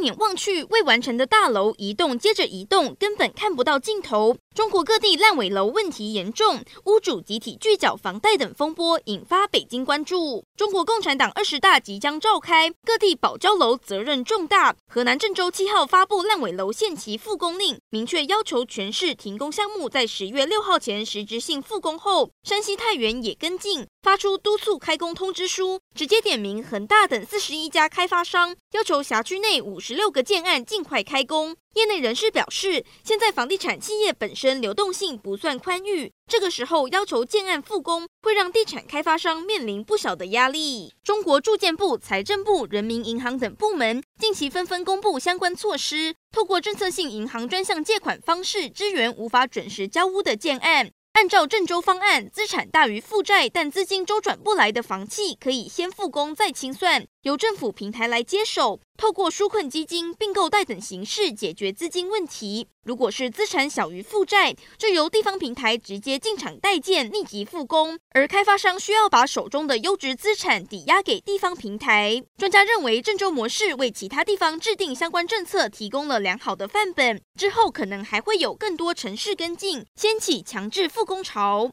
放眼望去，未完成的大楼一栋接着一栋，根本看不到尽头。中国各地烂尾楼问题严重，屋主集体拒缴房贷等风波引发北京关注。中国共产党二十大即将召开，各地保交楼责任重大。河南郑州七号发布烂尾楼限期复工令，明确要求全市停工项目在十月六号前实质性复工后，山西太原也跟进，发出督促开工通知书，直接点名恒大等四十一家开发商，要求辖区内五十十六个建案尽快开工。业内人士表示，现在房地产企业本身流动性不算宽裕，这个时候要求建案复工，会让地产开发商面临不小的压力。中国住建部、财政部、人民银行等部门近期纷纷公布相关措施，透过政策性银行专项借款方式支援无法准时交屋的建案。按照郑州方案，资产大于负债但资金周转不来的房企，可以先复工再清算。由政府平台来接手，透过纾困基金、并购贷等形式解决资金问题。如果是资产小于负债，就由地方平台直接进场代建，立即复工。而开发商需要把手中的优质资产抵押给地方平台。专家认为，郑州模式为其他地方制定相关政策提供了良好的范本。之后可能还会有更多城市跟进，掀起强制复工潮。